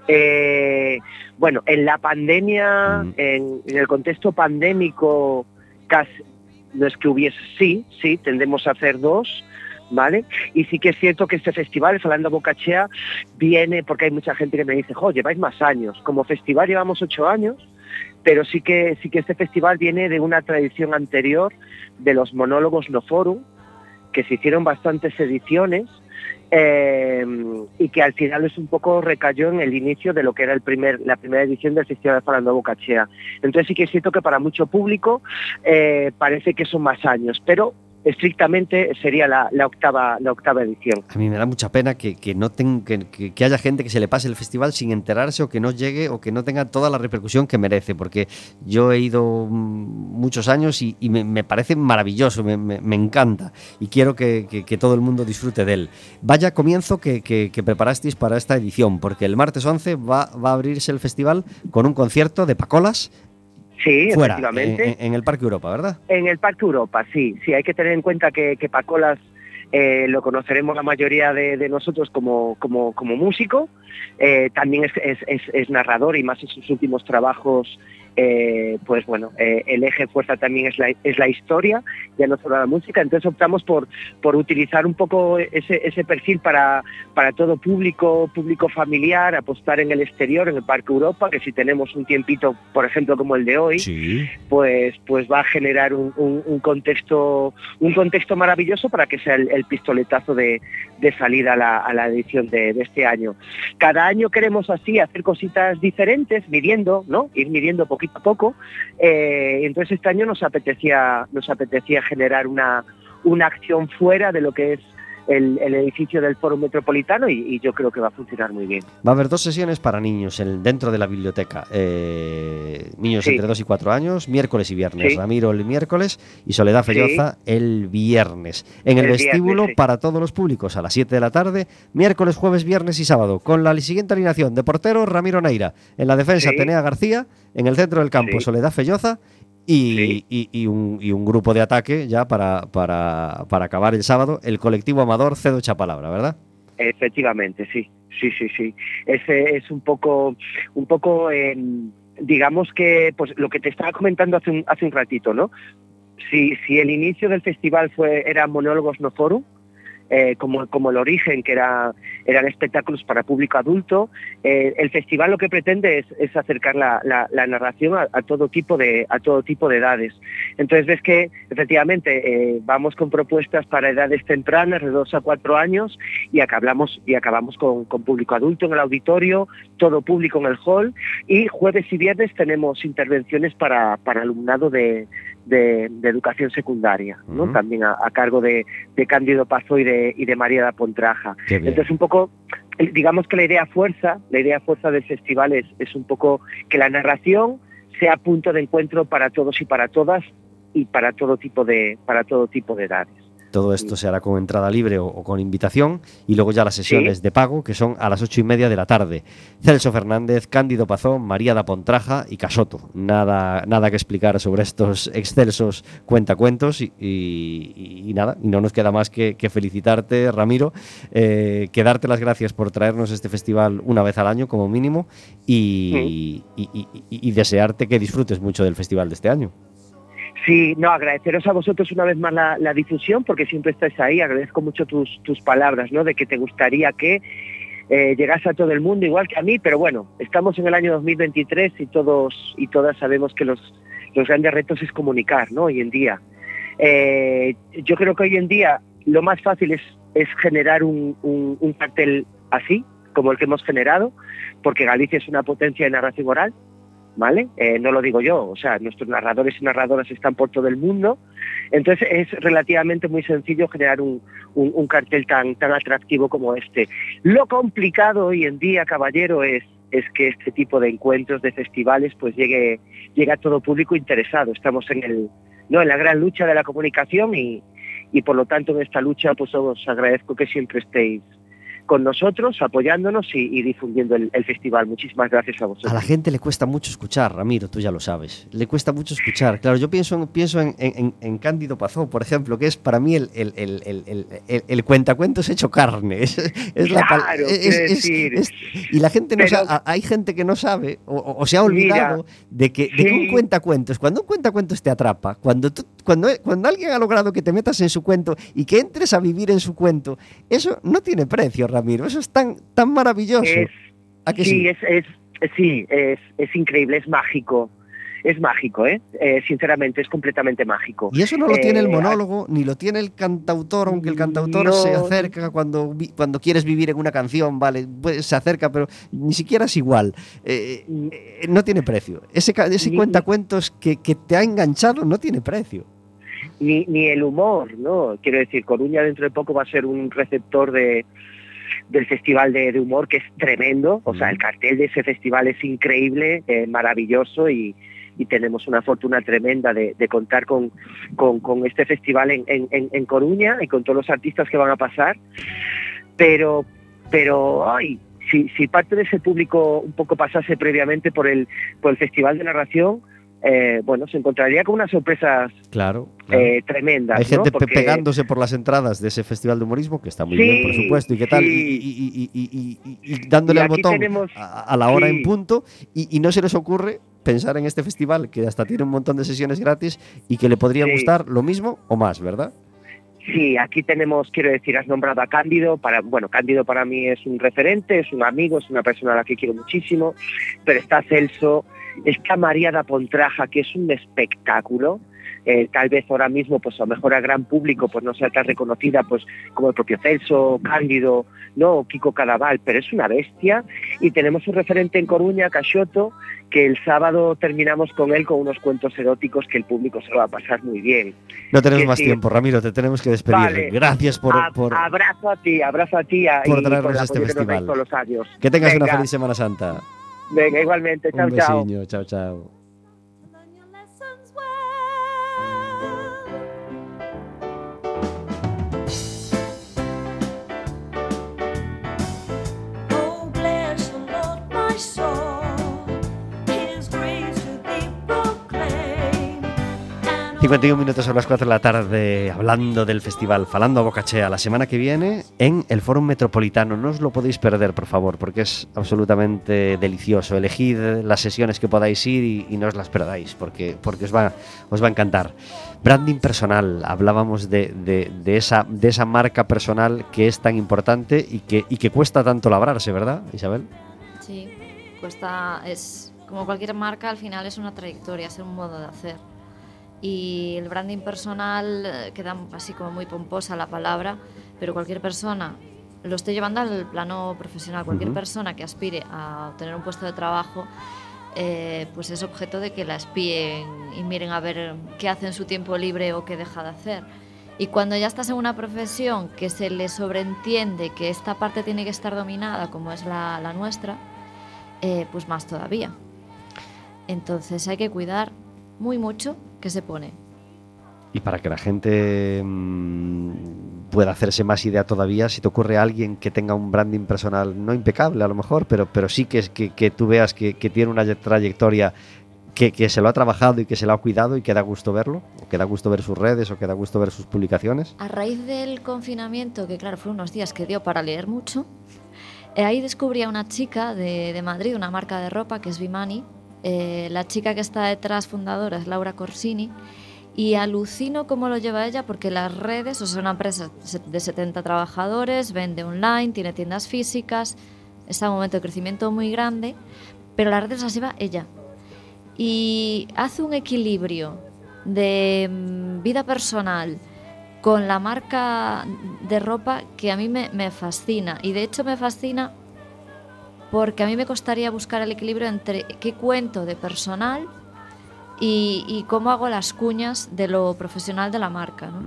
Eh, bueno, en la pandemia, Mm. en, en el contexto pandémico, casi, no es que hubiese, sí, sí, tendemos a hacer dos, ¿vale? Y sí que es cierto que este festival, Falando Bocachea, viene porque hay mucha gente que me dice, jo, lleváis más años. Como festival llevamos ocho años, pero sí que, sí que este festival viene de una tradición anterior de los monólogos No Forum, que se hicieron bastantes ediciones eh, y que al final es un poco recayó en el inicio de lo que era el primer, la primera edición del Festival de Falando Bocachea. Entonces sí que es cierto que para mucho público eh, parece que son más años, pero estrictamente sería la, octava, la octava edición. A mí me da mucha pena que, que no ten- que, que- haya gente que se le pase el festival sin enterarse o que no llegue o que no tenga toda la repercusión que merece, porque yo he ido mm, muchos años y, me, parece maravilloso, me, me- encanta y quiero que, que- todo el mundo disfrute de él. Vaya comienzo que preparasteis para esta edición, porque el martes 11 va, va a abrirse el festival con un concierto de Pacolas Sí, fuera, efectivamente. en, en el Parque Europa, ¿verdad? En el Parque Europa, sí, sí, hay que tener en cuenta que, que Pacolas eh, lo conoceremos la mayoría de, de nosotros como, como, como músico, eh, también es, es- es- es narrador y más en sus últimos trabajos, eh, pues bueno, eh, el eje fuerza también es la, es la historia, ya no solo la música, entonces optamos por, por utilizar un poco ese, ese perfil para, para todo público, público familiar, apostar en el exterior, en el Parque Europa, que si tenemos un tiempito, por ejemplo, como el de hoy, Sí. pues, pues va a generar un, un- un contexto un contexto maravilloso para que sea el, el pistoletazo de, de salida a la, a la edición de, de este año. Cada año queremos así hacer cositas diferentes, midiendo, ¿no? Ir midiendo a poco. Eh, entonces este año nos apetecía, nos apetecía generar una, una acción fuera de lo que es el, el edificio del Foro Metropolitano y, y yo creo que va a funcionar muy bien. Va a haber dos sesiones para niños en- dentro de la biblioteca. Eh, niños Sí. entre 2 y 4 años, miércoles y viernes. Sí. Ramiro el miércoles y Soledad Sí. Felloza el viernes. En el, vestíbulo para todos los públicos a las 7 de la tarde, miércoles, jueves, viernes y sábado. Con la siguiente alineación de portero Ramiro Neira. En la defensa. Tenea García. En el centro del campo. Soledad Felloza. Y, Sí. y- y un, y un grupo de ataque ya para, para, para acabar el sábado, el colectivo amador Cedo Chapalabra, ¿verdad? Efectivamente, sí, sí, sí, sí. Ese es un poco, un poco, eh, digamos que, pues lo que te estaba comentando hace un, hace un ratito, ¿no? Si, si el inicio del festival fue era monólogos no forum, eh, como, como el origen, que era, eran espectáculos para público adulto. Eh, el festival lo que pretende es, acercar la, narración a, a todo tipo de, a todo tipo de edades. Entonces ves que efectivamente eh, vamos con propuestas para edades tempranas, de 2 a 4 años, y acabamos, y acabamos con, con público adulto en el auditorio, todo público en el hall, y jueves y viernes tenemos intervenciones para, para alumnado de, de- de educación secundaria, también a, a cargo de, de Cándido Pazo y de, y de María da Pontraja. Entonces un poco, digamos que la idea fuerza, la idea fuerza del festival es, es un poco que la narración sea punto de encuentro para todos y para todas y para todo tipo de, para todo tipo de edades. Todo esto se hará con entrada libre o, o con invitación y luego ya las sesiones de pago que son a las ocho y media de la tarde. Celso Fernández, Cándido Pazón, María da Pontraja y Casoto. Nada, nada que explicar sobre estos excelsos cuentacuentos y, y- y nada, y no nos queda más que, que felicitarte, Ramiro, eh, que darte las gracias por traernos este festival una vez al año como mínimo y desearte que disfrutes mucho del festival de este año. Sí, no, agradeceros a vosotros una vez más la, la difusión, porque siempre estáis ahí. Agradezco mucho tus, tus palabras, ¿no? De que te gustaría que eh, llegase a todo el mundo, igual que a mí, pero bueno, estamos en el año 2023 y todos y todas sabemos que los, los grandes retos es comunicar, ¿no? Hoy en día. Eh, yo creo que hoy en día lo más fácil es, es generar un, un- un cartel así, como el que hemos generado, porque Galicia es una potencia de narración oral, ¿vale? Eh, no lo digo yo, o sea, nuestros narradores y narradoras están por todo el mundo, entonces es relativamente muy sencillo generar un, cartel tan, tan atractivo como este. Lo complicado hoy en día, caballero, es, es que este tipo de encuentros, de festivales, pues llegue, llegue a todo público interesado. Estamos en, el, ¿no? en la gran lucha de la comunicación y, y por lo tanto en esta lucha pues os agradezco que siempre estéis con nosotros, apoyándonos y, y difundiendo el, el festival. Muchísimas gracias a vosotros. A la gente le cuesta mucho escuchar, Ramiro, tú ya lo sabes. Le cuesta mucho escuchar. Claro, yo pienso en, pienso en, en- en Cándido Pazó, por ejemplo, que es para mí el, el, el, cuentacuentos hecho carne. [LAUGHS] Es, es la Claro, es- quiero es- decir. es- y la gente no Pero- sabe, hay gente que no sabe o, o- se ha olvidado de, que, de que un Sí. cuentacuentos, cuando un cuentacuentos te atrapa, cuando, tú- cuando, cuando alguien ha logrado que te metas en su cuento y que entres a vivir en su cuento, eso no tiene precio, Ramiro. Eso es tan, tan maravilloso. Es- ¿A que sí, sí? Es, es, sí es, es increíble, es mágico. es mágico, ¿eh? Eh, Sinceramente, es completamente mágico. Y eso no lo tiene el Eh, monólogo, ni lo tiene el cantautor, aunque el cantautor No. se acerca cuando, cuando quieres vivir en una canción, vale, pues se acerca, pero ni siquiera es igual. Eh, no tiene precio. Ese, ese cuentacuentos que, que te ha enganchado no tiene precio. ni, ni el humor, ¿no? Quiero decir, Coruña dentro de poco va a ser un receptor de del festival de, de humor que es tremendo, o sea, el cartel de ese festival es increíble, eh, maravilloso y, y tenemos una fortuna tremenda de, de contar con, con, con este festival en, en, en- en Coruña y con todos los artistas que van a pasar, pero, pero, ay, si, si parte de ese público un poco pasase previamente por el, por el festival de narración, eh, bueno, se encontraría con unas sorpresas Claro. eh, tremendas. Hay gente Porque- pegándose por las entradas de ese festival de humorismo, que está muy Sí, bien, por supuesto, y qué tal, y, sí. y- y- y- y- y- y dándole al botón tenemos- a, a la hora sí. en punto, y, no se les ocurre pensar en este festival, que hasta tiene un montón de sesiones gratis y que le podría gustar lo mismo o más, ¿verdad? Sí, aquí tenemos, quiero decir, has nombrado a Cándido. Para, bueno, Cándido para mí es un referente, es un amigo, es una persona a la que quiero muchísimo. Pero está Celso, está María da Pontraja, que es un espectáculo. Eh, tal vez ahora mismo, pues a lo mejor a gran público, pues no sea tan reconocida, pues como el propio Celso, Cándido, no, o Kiko Cadaval, pero es una bestia. Y tenemos un referente en Coruña, Caxoto, que el sábado terminamos con él con unos cuentos eróticos que el público se lo va a pasar muy bien. No tenemos Que más sí. tiempo, Ramiro, te tenemos que despedir. Vale. Gracias por, A- por- abrazo a ti, abrazo a ti a- por y traernos por a este festival. los que tengas una feliz Semana Santa. Venga, igualmente, chao, Un chao. chao, chao. 51 minutos a las 4 de la tarde hablando del festival Falando a Bocachea la semana que viene en el Fórum Metropolitano. No os lo podéis perder, por favor, porque es absolutamente delicioso. Elegid las sesiones que podáis ir y, y no os las perdáis, porque, porque os, va, os va a encantar. Branding personal, hablábamos de, de- de esa, de esa marca personal que es tan importante y que, y que cuesta tanto labrarse, ¿verdad, Isabel? Sí, cuesta, es como cualquier marca, al final es una trayectoria, es un modo de hacer. Y el branding personal eh, queda así como muy pomposa la palabra, pero cualquier persona, lo estoy llevando al plano profesional, cualquier Ujú. persona que aspire a obtener un puesto de trabajo, eh, pues es objeto de que la espíen y miren a ver qué hace en su tiempo libre o qué deja de hacer. Y cuando ya estás en una profesión que se le sobreentiende que esta parte tiene que estar dominada, como es la, la nuestra, eh, pues más todavía. Entonces hay que cuidar muy mucho qué se pone. Y para que la gente mm, pueda hacerse más idea todavía, si te ocurre alguien que tenga un branding personal no impecable a lo mejor, pero, pero sí que, es- que, que tú veas que, que tiene una trayectoria que, que se lo ha trabajado y que se lo ha cuidado y que da gusto verlo, o que da gusto ver sus redes o que da gusto ver sus publicaciones. A raíz del confinamiento, que claro, fueron unos días que dio para leer mucho, eh, ahí descubrí a una chica de, de Madrid, una marca de ropa que es Vimani. Eh, la chica que está detrás, fundadora, es Laura Corsini. Y alucino cómo lo lleva ella porque las redes, o sea, una empresa de 70 trabajadores, vende online, tiene tiendas físicas, está en un momento de crecimiento muy grande, pero las redes las lleva ella. Y hace un equilibrio de mm, vida personal con la marca de ropa que a mí me fascina. Y de hecho me fascina porque a mí me costaría buscar el equilibrio entre qué cuento de personal y, y cómo hago las cuñas de lo profesional de la marca. ¿no?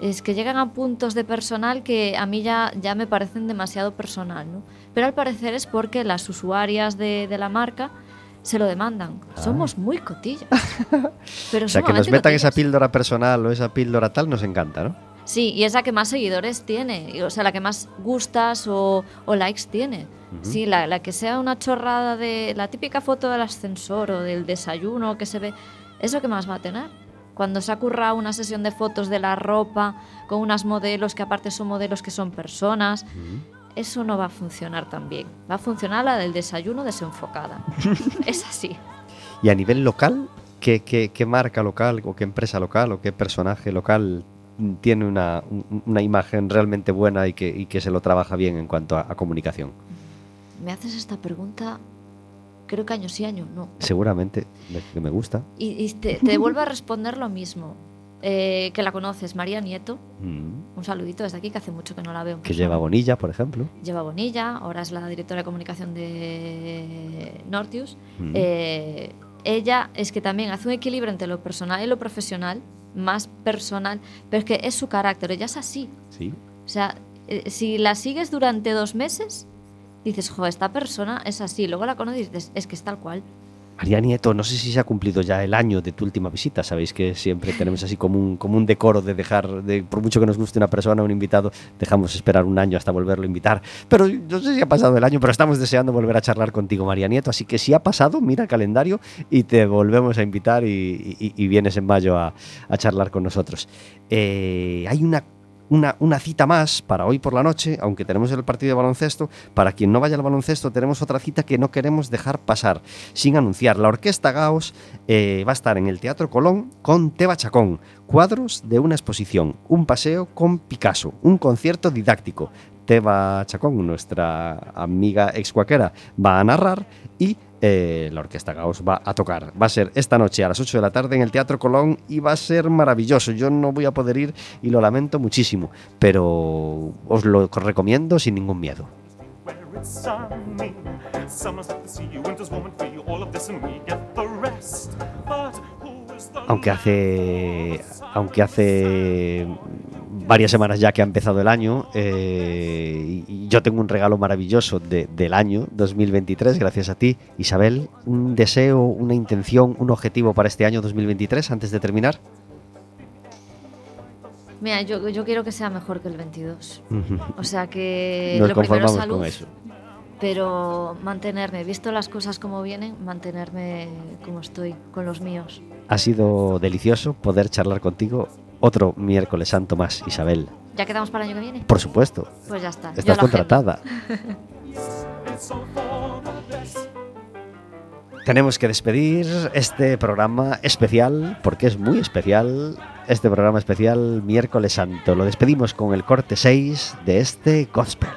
Es que llegan a puntos de personal que a mí ya, ya me parecen demasiado personal. ¿no? Pero al parecer es porque las usuarias de, de la marca se lo demandan. Somos muy cotillas. [LAUGHS] Pero O sea, que nos metan esa cotillas. píldora personal o esa píldora tal nos encanta, ¿no? Sí, y es la que más seguidores tiene, o sea, la que más gustas o, o likes tiene. Sí, la, la que sea una chorrada de la típica foto del ascensor o del desayuno que se ve, es lo que más va a tener. Cuando se ha currado una sesión de fotos de la ropa con unas modelos que aparte son modelos que son personas, eso no va a funcionar tan bien. Va a funcionar la del desayuno desenfocada. [LAUGHS] es así. Y a nivel local, ¿qué, qué, qué marca local o qué empresa local o qué personaje local tiene una, un- una imagen realmente buena y que, y que se lo trabaja bien en cuanto a, a comunicación? Me haces esta pregunta creo que año sí, año no. Seguramente, que me gusta. Y, y te, te vuelve a responder lo mismo. Eh, que la conoces, María Nieto. Mm, Un saludito desde aquí, que hace mucho que no la veo. Que persona. lleva Bonilla, por ejemplo. Lleva Bonilla, ahora es la directora de comunicación de Nortius. Mm. Eh, ella es que también hace un equilibrio entre lo personal y lo profesional, más personal, pero es que es su carácter, ella es así. Sí. O sea, eh, si la sigues durante dos meses, dices, jo, esta persona es así. Luego la conoces y dices, es que es tal cual. María Nieto, no sé si se ha cumplido ya el año de tu última visita. Sabéis que siempre tenemos así como un, decoro de dejar, de, por mucho que nos guste una persona, un invitado, dejamos esperar un año hasta volverlo a invitar. Pero no sé si ha pasado el año, pero estamos deseando volver a charlar contigo, María Nieto. Así que si ha pasado, mira el calendario y te volvemos a invitar y, vienes en mayo a, a charlar con nosotros. Eh, hay una una, una cita más para hoy por la noche, aunque tenemos el partido de baloncesto. Para quien no vaya al baloncesto, tenemos otra cita que no queremos dejar pasar sin anunciar. La Orquesta Gaos eh, va a estar en el Teatro Colón con Teba Chacón, cuadros de una exposición, un paseo con Picasso, un concierto didáctico. Teba Chacón, nuestra amiga excuaquera, va a narrar y eh, la Orquesta Gaos va a tocar. Va a ser esta noche a las 8 de la tarde en el Teatro Colón y va a ser maravilloso. Yo no voy a poder ir y lo lamento muchísimo, pero os lo recomiendo sin ningún miedo. aunque hace aunque hace varias semanas ya que ha empezado el año eh, y yo tengo un regalo maravilloso de- del año 2023 gracias a ti Isabel un deseo una intención un objetivo para este año 2023 antes de terminar Mira, yo, yo quiero que sea mejor que el 22. Ujú. O sea que nos lo primero es salud, con eso pero mantenerme, visto las cosas como vienen, mantenerme como estoy, con los míos. ha sido delicioso poder charlar contigo otro miércoles santo más Isabel ¿Ya quedamos para el año que viene? por supuesto Pues ya está. estás contratada. [LAUGHS] Tenemos que despedir este programa especial, porque es muy especial, este programa especial miércoles santo. Lo despedimos con el corte 6 de este gospel.